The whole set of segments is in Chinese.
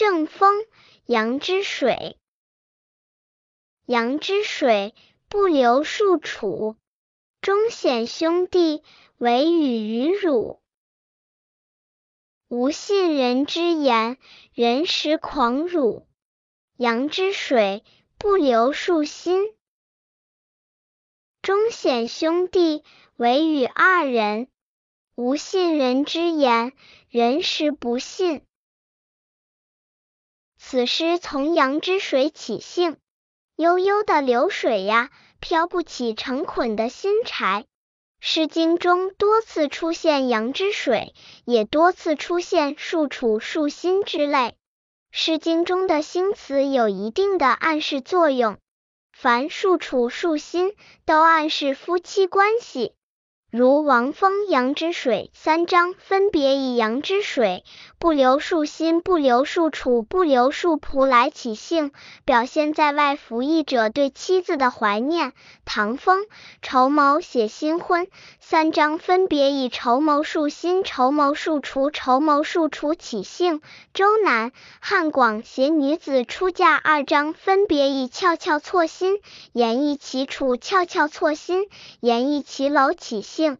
正风，阳之水。阳之水，不流数处，忠显兄弟，惟与于汝。无信人之言，人实狂辱。阳之水，不流数心。忠显兄弟，惟与二人。无信人之言，人实不信。此诗从阳之水起兴。悠悠的流水呀，飘不起成捆的新柴。诗经中多次出现阳之水，也多次出现树处树心之类。诗经中的新词有一定的暗示作用，凡树处树心都暗示夫妻关系。如王风阳之水三章，分别以阳之水不留树心、不留树处、不留树仆来起兴，表现在外服役者对妻子的怀念。唐风筹谋写新婚三章，分别以筹谋树心、筹谋树处、筹谋树处起兴。周南汉广写女子出嫁二章，分别以翘翘错心、演绎其楚、翘翘错心、演绎其楼起兴。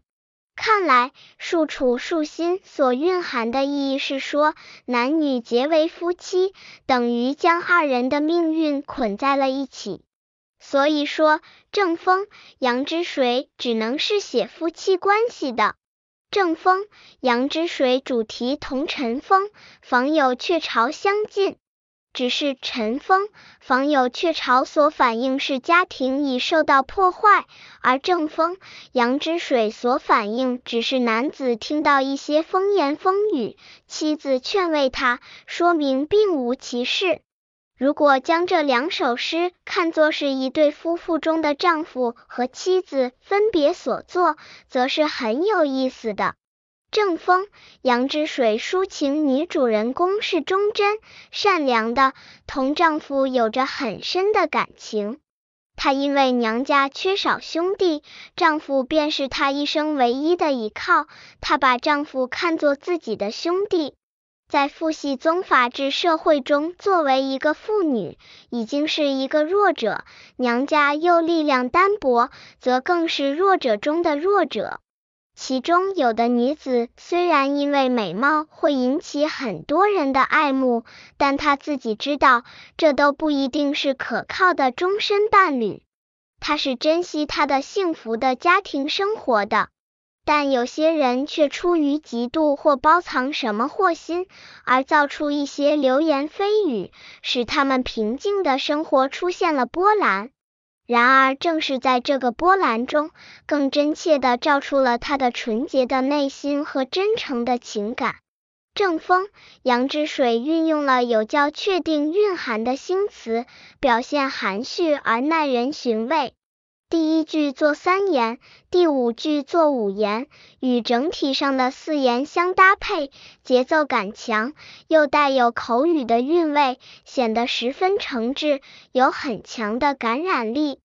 看来，树楚树心所蕴含的意义是说，男女结为夫妻，等于将二人的命运捆在了一起。所以说，正风阳之水只能是写夫妻关系的。正风阳之水主题同陈风访有鹊巢相近。只是陈风访有鹊巢所反映是家庭已受到破坏，而正风阳之水所反映只是男子听到一些风言风语，妻子劝慰他，说明并无其事。如果将这两首诗看作是一对夫妇中的丈夫和妻子分别所作，则是很有意思的。正风杨之水抒情女主人公是忠贞善良的，同丈夫有着很深的感情。她因为娘家缺少兄弟，丈夫便是她一生唯一的依靠。她把丈夫看作自己的兄弟。在父系宗法制社会中，作为一个妇女，已经是一个弱者，娘家又力量单薄，则更是弱者中的弱者。其中有的女子虽然因为美貌会引起很多人的爱慕，但她自己知道这都不一定是可靠的终身伴侣。她是珍惜她的幸福的家庭生活的，但有些人却出于嫉妒或包藏什么祸心，而造出一些流言蜚语，使他们平静的生活出现了波澜。然而，正是在这个波澜中，更真切的照出了他的纯洁的内心和真诚的情感。正风杨之水运用了有较确定蕴含的新词，表现含蓄而耐人寻味。第一句作三言，第五句作五言，与整体上的四言相搭配，节奏感强，又带有口语的韵味，显得十分诚挚，有很强的感染力。